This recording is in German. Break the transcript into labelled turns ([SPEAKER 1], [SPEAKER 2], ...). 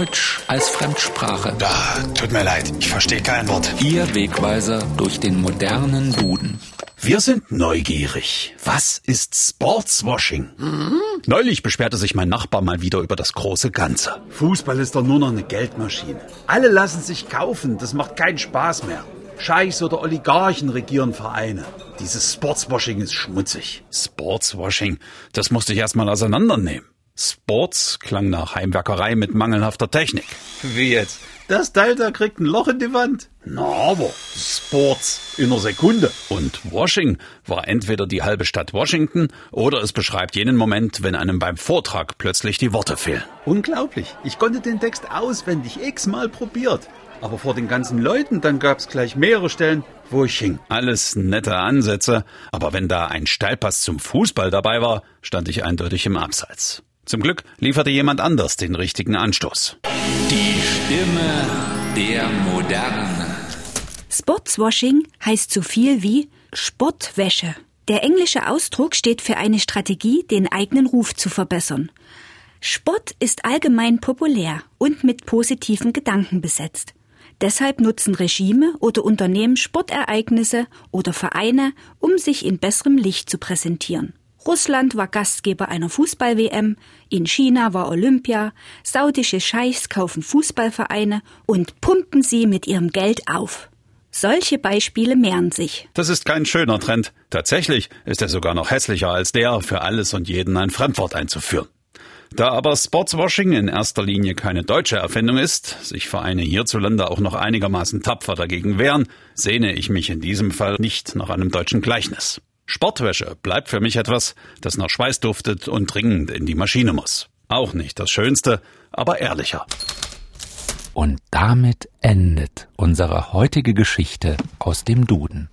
[SPEAKER 1] Deutsch als Fremdsprache.
[SPEAKER 2] Da, tut mir leid, ich verstehe kein Wort.
[SPEAKER 1] Ihr Wegweiser durch den modernen Duden.
[SPEAKER 3] Wir sind neugierig. Was ist Sportswashing?
[SPEAKER 4] Mhm.
[SPEAKER 3] Neulich beschwerte sich mein Nachbar mal wieder über das große Ganze.
[SPEAKER 4] Fußball ist doch nur noch eine Geldmaschine. Alle lassen sich kaufen, das macht keinen Spaß mehr. Scheichs oder Oligarchen regieren Vereine. Dieses Sportswashing ist schmutzig.
[SPEAKER 3] Sportswashing, das musste ich erstmal auseinandernehmen. Sports klang nach Heimwerkerei mit mangelhafter Technik.
[SPEAKER 4] Wie jetzt? Das Teil da kriegt ein Loch in die Wand. Na aber, Sports in einer Sekunde.
[SPEAKER 3] Und Washing war entweder die halbe Stadt Washington oder es beschreibt jenen Moment, wenn einem beim Vortrag plötzlich die Worte fehlen.
[SPEAKER 4] Unglaublich. Ich konnte den Text auswendig x-mal probiert. Aber vor den ganzen Leuten, dann gab's gleich mehrere Stellen, wo ich hing.
[SPEAKER 3] Alles nette Ansätze, aber wenn da ein Steilpass zum Fußball dabei war, stand ich eindeutig im Abseits. Zum Glück lieferte jemand anders den richtigen Anstoß.
[SPEAKER 1] Die Stimme der Moderne.
[SPEAKER 5] Sportswashing heißt so viel wie Sportwäsche. Der englische Ausdruck steht für eine Strategie, den eigenen Ruf zu verbessern. Sport ist allgemein populär und mit positiven Gedanken besetzt. Deshalb nutzen Regime oder Unternehmen Sportereignisse oder Vereine, um sich in besserem Licht zu präsentieren. Russland war Gastgeber einer Fußball-WM, in China war Olympia, saudische Scheichs kaufen Fußballvereine und pumpen sie mit ihrem Geld auf. Solche Beispiele mehren sich.
[SPEAKER 3] Das ist kein schöner Trend. Tatsächlich ist er sogar noch hässlicher als der, für alles und jeden ein Fremdwort einzuführen. Da aber Sportswashing in erster Linie keine deutsche Erfindung ist, sich Vereine hierzulande auch noch einigermaßen tapfer dagegen wehren, sehne ich mich in diesem Fall nicht nach einem deutschen Gleichnis. Sportwäsche bleibt für mich etwas, das nach Schweiß duftet und dringend in die Maschine muss. Auch nicht das Schönste, aber ehrlicher.
[SPEAKER 1] Und damit endet unsere heutige Geschichte aus dem Duden.